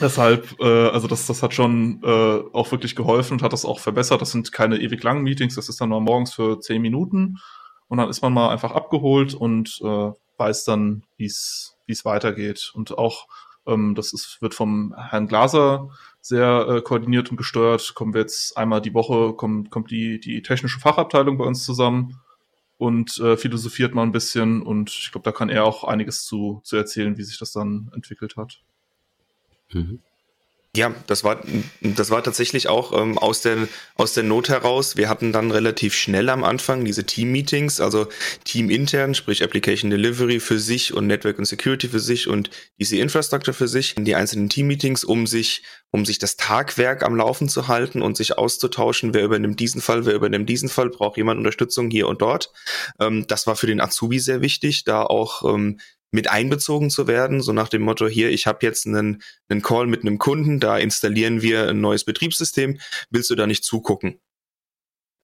Deshalb, äh, also das, das hat schon äh, auch wirklich geholfen und hat das auch verbessert. Das sind keine ewig langen Meetings, das ist dann mal morgens für zehn Minuten und dann ist man mal einfach abgeholt und äh, weiß dann, wie es wie es weitergeht. Und auch ähm, das ist, wird vom Herrn Glaser sehr äh, koordiniert und gesteuert. Kommen wir jetzt einmal die Woche, kommt, kommt die, die technische Fachabteilung bei uns zusammen und äh, philosophiert mal ein bisschen. Und ich glaube, da kann er auch einiges zu, zu erzählen, wie sich das dann entwickelt hat. Mhm. Ja, das war, das war tatsächlich auch ähm, aus, der, aus der Not heraus. Wir hatten dann relativ schnell am Anfang diese Team-Meetings, also Team-intern, sprich Application Delivery für sich und Network und Security für sich und DC Infrastructure für sich, in die einzelnen Team-Meetings, um sich, um sich das Tagwerk am Laufen zu halten und sich auszutauschen, wer übernimmt diesen Fall, wer übernimmt diesen Fall, braucht jemand Unterstützung hier und dort. Ähm, das war für den Azubi sehr wichtig, da auch ähm, mit einbezogen zu werden, so nach dem Motto, hier, ich habe jetzt einen, einen Call mit einem Kunden, da installieren wir ein neues Betriebssystem, willst du da nicht zugucken?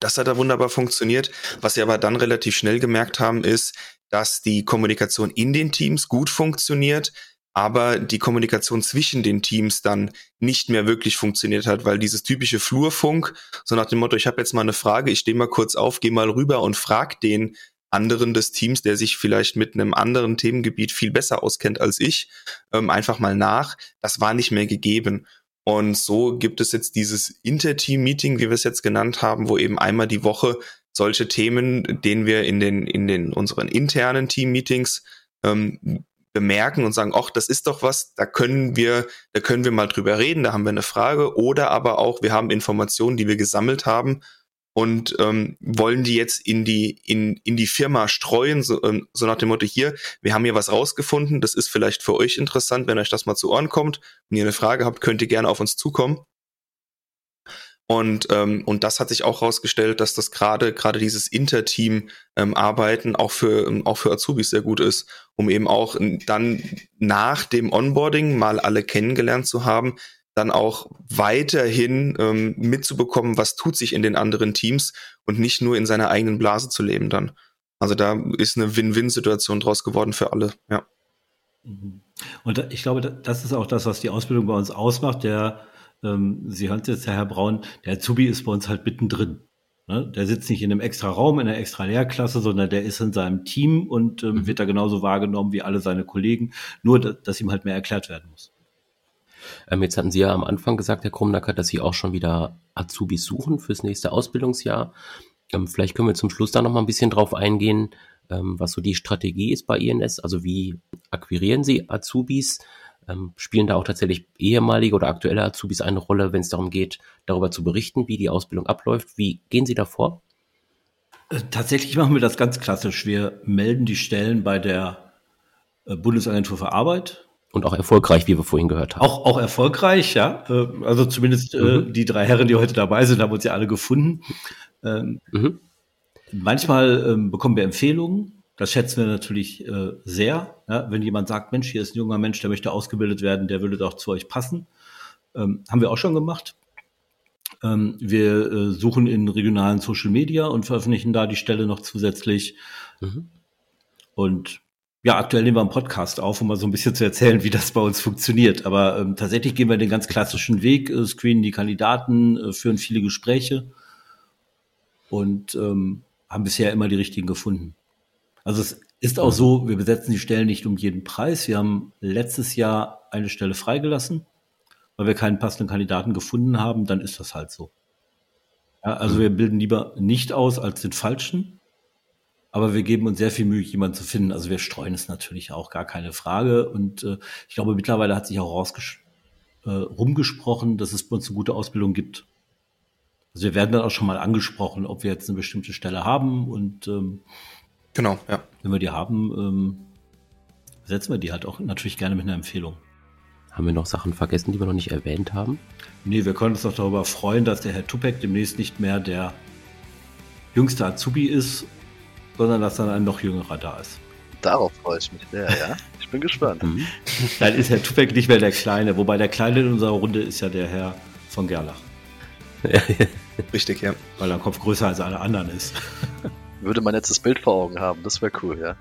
Das hat da wunderbar funktioniert. Was wir aber dann relativ schnell gemerkt haben, ist, dass die Kommunikation in den Teams gut funktioniert, aber die Kommunikation zwischen den Teams dann nicht mehr wirklich funktioniert hat, weil dieses typische Flurfunk, so nach dem Motto, ich habe jetzt mal eine Frage, ich stehe mal kurz auf, gehe mal rüber und frag den, anderen des Teams, der sich vielleicht mit einem anderen Themengebiet viel besser auskennt als ich, ähm, einfach mal nach. Das war nicht mehr gegeben. Und so gibt es jetzt dieses Interteam-Meeting, wie wir es jetzt genannt haben, wo eben einmal die Woche solche Themen, denen wir in den, in den unseren internen Team-Meetings ähm, bemerken und sagen, ach, das ist doch was, da können wir, da können wir mal drüber reden, da haben wir eine Frage, oder aber auch, wir haben Informationen, die wir gesammelt haben und ähm, wollen die jetzt in die in in die Firma streuen so, ähm, so nach dem Motto hier wir haben hier was rausgefunden das ist vielleicht für euch interessant wenn euch das mal zu Ohren kommt und ihr eine Frage habt könnt ihr gerne auf uns zukommen. Und ähm, und das hat sich auch herausgestellt dass das gerade gerade dieses Interteam ähm, Arbeiten auch für ähm, auch für Azubis sehr gut ist um eben auch dann nach dem Onboarding mal alle kennengelernt zu haben dann auch weiterhin ähm, mitzubekommen, was tut sich in den anderen Teams und nicht nur in seiner eigenen Blase zu leben dann. Also da ist eine Win-Win-Situation draus geworden für alle, ja. Mhm. Und ich glaube, das ist auch das, was die Ausbildung bei uns ausmacht. Der, ähm, Sie hören es jetzt, Herr Braun, der Azubi ist bei uns halt mittendrin. Ne? Der sitzt nicht in einem extra Raum, in einer extra Lehrklasse, sondern der ist in seinem Team und ähm, mhm. wird da genauso wahrgenommen wie alle seine Kollegen, nur dass ihm halt mehr erklärt werden muss. Ähm, jetzt hatten Sie ja am Anfang gesagt, Herr Krumnacker, dass Sie auch schon wieder Azubis suchen fürs nächste Ausbildungsjahr. Ähm, vielleicht können wir zum Schluss da noch mal ein bisschen drauf eingehen, ähm, was so die Strategie ist bei INS. Also wie akquirieren Sie Azubis? Ähm, spielen da auch tatsächlich ehemalige oder aktuelle Azubis eine Rolle, wenn es darum geht, darüber zu berichten, wie die Ausbildung abläuft? Wie gehen Sie da vor? Äh, tatsächlich machen wir das ganz klassisch. Wir melden die Stellen bei der äh, Bundesagentur für Arbeit und auch erfolgreich, wie wir vorhin gehört haben. Auch, auch erfolgreich, ja. Äh, also zumindest äh, mhm. die drei Herren, die heute dabei sind, haben uns ja alle gefunden. Ähm, mhm. Manchmal ähm, bekommen wir Empfehlungen. Das schätzen wir natürlich äh, sehr. Wenn jemand sagt, Mensch, hier ist ein junger Mensch, der möchte ausgebildet werden, der würde doch zu euch passen. Ähm, haben wir auch schon gemacht. Wir suchen in regionalen Social Media und veröffentlichen da die Stelle noch zusätzlich. Mhm. Und ja, aktuell nehmen wir einen Podcast auf, um mal so ein bisschen zu erzählen, wie das bei uns funktioniert. Aber ähm, tatsächlich gehen wir den ganz klassischen Weg, äh, screenen die Kandidaten, äh, führen viele Gespräche und ähm, haben bisher immer die richtigen gefunden. Also es ist auch so, wir besetzen die Stellen nicht um jeden Preis. Wir haben letztes Jahr eine Stelle freigelassen, weil wir keinen passenden Kandidaten gefunden haben, dann ist das halt so. Ja, also wir bilden lieber nicht aus als den falschen Aber wir geben uns sehr viel Mühe, jemanden zu finden. Also wir streuen es natürlich auch, gar keine Frage. Und äh, ich glaube, mittlerweile hat sich auch rausges äh, rumgesprochen, dass es bei uns eine gute Ausbildung gibt. Also wir werden dann auch schon mal angesprochen, ob wir jetzt eine bestimmte Stelle haben und ähm, genau, ja. Wenn wir die haben, ähm, setzen wir die halt auch natürlich gerne mit einer Empfehlung. Haben wir noch Sachen vergessen, die wir noch nicht erwähnt haben? Nee, wir können uns doch darüber freuen, dass der Herr Tupek demnächst nicht mehr der jüngste Azubi ist, sondern dass dann ein noch jüngerer da ist. Darauf freue ich mich sehr, ja. Ich bin gespannt. Mhm. Dann ist Herr Tupek nicht mehr der Kleine, wobei der Kleine in unserer Runde ist ja der Herr von Gerlach. Richtig, ja. Weil er Kopf größer als alle anderen ist. Würde man jetzt das Bild vor Augen haben, das wäre cool, ja.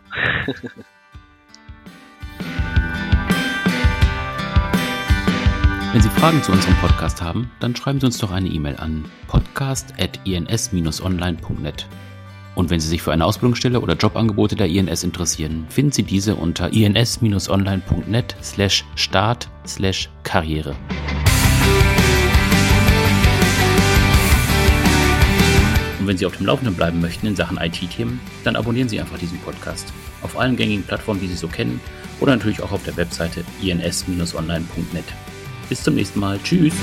Wenn Sie Fragen zu unserem Podcast haben, dann schreiben Sie uns doch eine E-Mail an podcast.ins-online.net. Und wenn Sie sich für eine Ausbildungsstelle oder Jobangebote der INS interessieren, finden Sie diese unter ins-online.net slash start slash karriere. Und wenn Sie auf dem Laufenden bleiben möchten in Sachen IT-Themen, dann abonnieren Sie einfach diesen Podcast. Auf allen gängigen Plattformen, die Sie so kennen, oder natürlich auch auf der Webseite ins-online.net. Bis zum nächsten Mal. Tschüss.